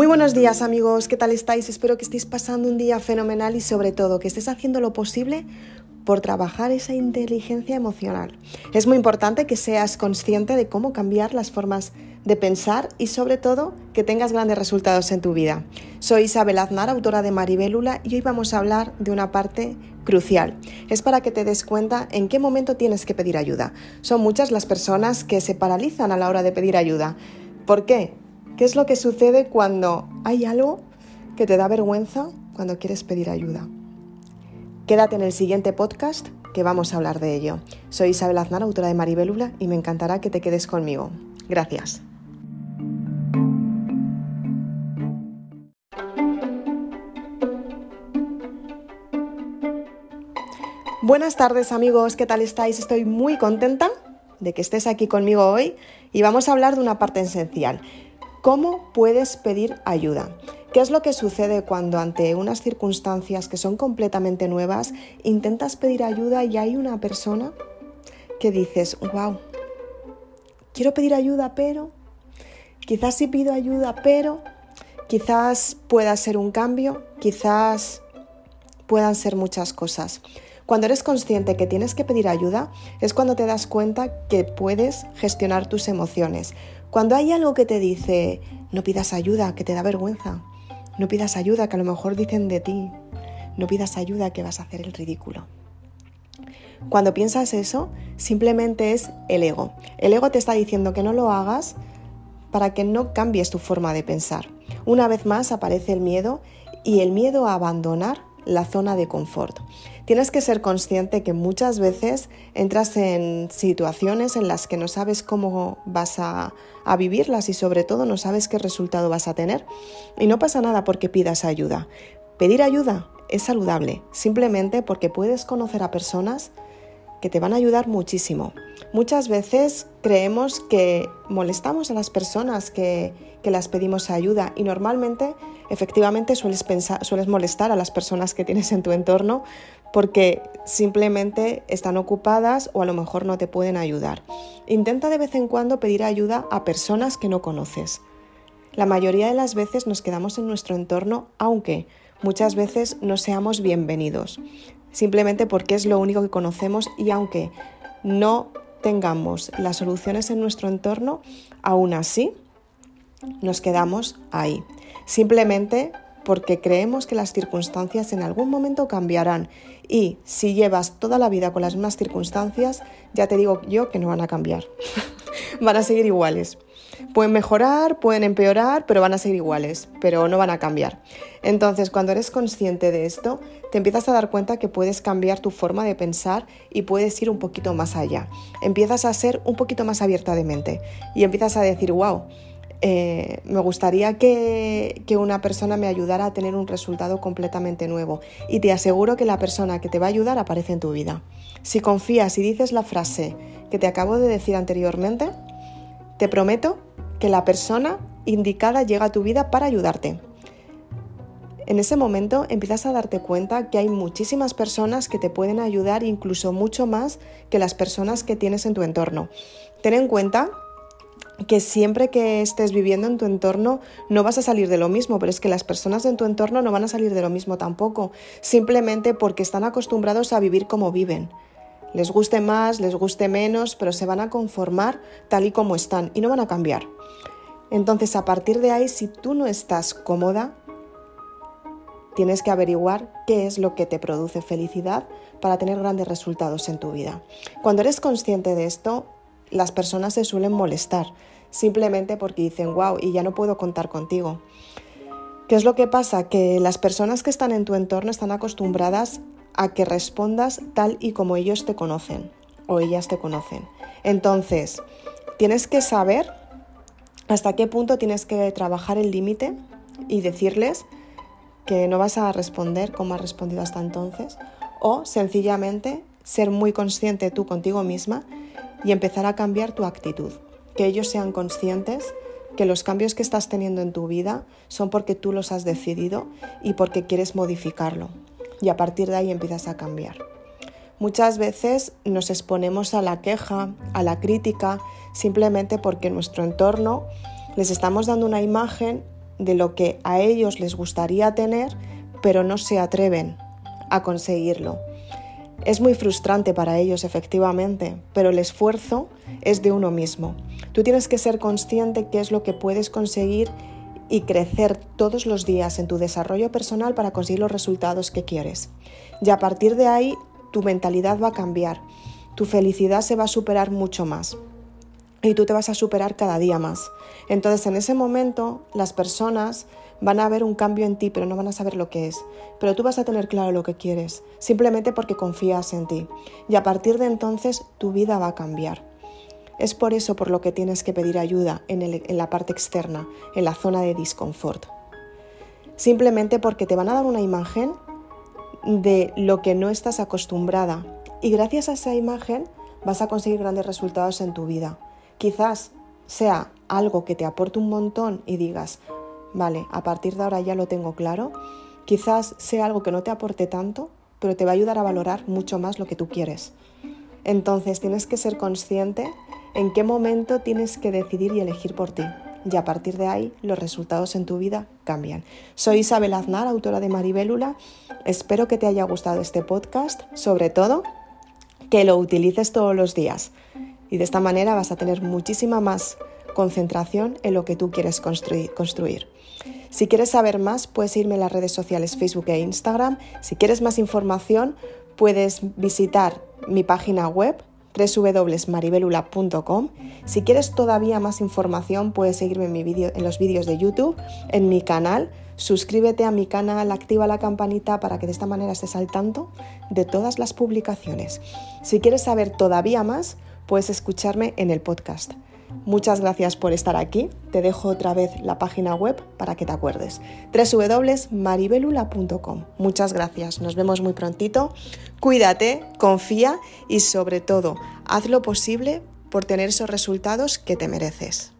Muy buenos días amigos, ¿qué tal estáis? Espero que estéis pasando un día fenomenal y sobre todo que estés haciendo lo posible por trabajar esa inteligencia emocional. Es muy importante que seas consciente de cómo cambiar las formas de pensar y sobre todo que tengas grandes resultados en tu vida. Soy Isabel Aznar, autora de Maribélula y hoy vamos a hablar de una parte crucial. Es para que te des cuenta en qué momento tienes que pedir ayuda. Son muchas las personas que se paralizan a la hora de pedir ayuda. ¿Por qué? ¿Qué es lo que sucede cuando hay algo que te da vergüenza cuando quieres pedir ayuda? Quédate en el siguiente podcast que vamos a hablar de ello. Soy Isabel Aznar, autora de Maribelula, y me encantará que te quedes conmigo. Gracias. Buenas tardes amigos, ¿qué tal estáis? Estoy muy contenta de que estés aquí conmigo hoy y vamos a hablar de una parte esencial. ¿Cómo puedes pedir ayuda? ¿Qué es lo que sucede cuando ante unas circunstancias que son completamente nuevas intentas pedir ayuda y hay una persona que dices, wow, quiero pedir ayuda, pero quizás sí pido ayuda, pero quizás pueda ser un cambio, quizás puedan ser muchas cosas. Cuando eres consciente que tienes que pedir ayuda es cuando te das cuenta que puedes gestionar tus emociones. Cuando hay algo que te dice, no pidas ayuda, que te da vergüenza, no pidas ayuda, que a lo mejor dicen de ti, no pidas ayuda, que vas a hacer el ridículo. Cuando piensas eso, simplemente es el ego. El ego te está diciendo que no lo hagas para que no cambies tu forma de pensar. Una vez más aparece el miedo y el miedo a abandonar la zona de confort. Tienes que ser consciente que muchas veces entras en situaciones en las que no sabes cómo vas a, vivirlas y sobre todo no sabes qué resultado vas a tener. Y no pasa nada porque pidas ayuda. Pedir ayuda es saludable, simplemente porque puedes conocer a personas que te van a ayudar muchísimo. Muchas veces creemos que molestamos a las personas que, las pedimos ayuda y normalmente efectivamente sueles molestar a las personas que tienes en tu entorno porque simplemente están ocupadas o a lo mejor no te pueden ayudar. Intenta de vez en cuando pedir ayuda a personas que no conoces. La mayoría de las veces nos quedamos en nuestro entorno aunque muchas veces no seamos bienvenidos simplemente porque es lo único que conocemos y aunque no tengamos las soluciones en nuestro entorno, aún así nos quedamos ahí. Simplemente porque creemos que las circunstancias en algún momento cambiarán y si llevas toda la vida con las mismas circunstancias, ya te digo yo que no van a cambiar, van a seguir iguales. Pueden mejorar, pueden empeorar, pero van a ser iguales, pero no van a cambiar. Entonces, cuando eres consciente de esto, te empiezas a dar cuenta que puedes cambiar tu forma de pensar y puedes ir un poquito más allá. Empiezas a ser un poquito más abierta de mente y empiezas a decir, wow, eh, me gustaría que, que, una persona me ayudara a tener un resultado completamente nuevo. Y te aseguro que la persona que te va a ayudar aparece en tu vida. Si confías y dices la frase que te acabo de decir anteriormente, te prometo que la persona indicada llega a tu vida para ayudarte. En ese momento empiezas a darte cuenta que hay muchísimas personas que te pueden ayudar incluso mucho más que las personas que tienes en tu entorno. Ten en cuenta que siempre que estés viviendo en tu entorno no vas a salir de lo mismo, pero es que las personas en tu entorno no van a salir de lo mismo tampoco, simplemente porque están acostumbrados a vivir como viven. Les guste más, les guste menos, pero se van a conformar tal y como están y no van a cambiar. Entonces, a partir de ahí, si tú no estás cómoda, tienes que averiguar qué es lo que te produce felicidad para tener grandes resultados en tu vida. Cuando eres consciente de esto, las personas se suelen molestar simplemente porque dicen, wow, y ya no puedo contar contigo. ¿Qué es lo que pasa? Que las personas que están en tu entorno están acostumbradas a que respondas tal y como ellos te conocen o ellas te conocen. Entonces, tienes que saber hasta qué punto tienes que trabajar el límite y decirles que no vas a responder como has respondido hasta entonces o sencillamente ser muy consciente tú contigo misma y empezar a cambiar tu actitud. Que ellos sean conscientes que los cambios que estás teniendo en tu vida son porque tú los has decidido y porque quieres modificarlo. Y a partir de ahí empiezas a cambiar. Muchas veces nos exponemos a la queja, a la crítica, simplemente porque en nuestro entorno les estamos dando una imagen de lo que a ellos les gustaría tener, pero no se atreven a conseguirlo. Es muy frustrante para ellos, efectivamente, pero el esfuerzo es de uno mismo. Tú tienes que ser consciente qué es lo que puedes conseguir y crecer todos los días en tu desarrollo personal para conseguir los resultados que quieres. Y a partir de ahí tu mentalidad va a cambiar, tu felicidad se va a superar mucho más y tú te vas a superar cada día más. Entonces en ese momento las personas van a ver un cambio en ti, pero no van a saber lo que es. Pero tú vas a tener claro lo que quieres, simplemente porque confías en ti. Y a partir de entonces tu vida va a cambiar. Es por eso por lo que tienes que pedir ayuda en, la parte externa, en la zona de disconfort. Simplemente porque te van a dar una imagen de lo que no estás acostumbrada y gracias a esa imagen vas a conseguir grandes resultados en tu vida. Quizás sea algo que te aporte un montón y digas, vale, a partir de ahora ya lo tengo claro. Quizás sea algo que no te aporte tanto, pero te va a ayudar a valorar mucho más lo que tú quieres. Entonces tienes que ser consciente en qué momento tienes que decidir y elegir por ti y a partir de ahí los resultados en tu vida cambian. Soy Isabel Aznar, autora de Maribélula. Espero que te haya gustado este podcast, sobre todo que lo utilices todos los días y de esta manera vas a tener muchísima más concentración en lo que tú quieres construir. Si quieres saber más, puedes irme a las redes sociales Facebook e Instagram. Si quieres más información, puedes visitar mi página web www.maribelula.com. Si quieres todavía más información, puedes seguirme en, los vídeos de YouTube, en mi canal. Suscríbete a mi canal, activa la campanita para que de esta manera estés al tanto de todas las publicaciones. Si quieres saber todavía más, puedes escucharme en el podcast. Muchas gracias por estar aquí. Te dejo otra vez la página web para que te acuerdes. www.maribelula.com. Muchas gracias. Nos vemos muy prontito. Cuídate, confía y sobre todo, haz lo posible por tener esos resultados que te mereces.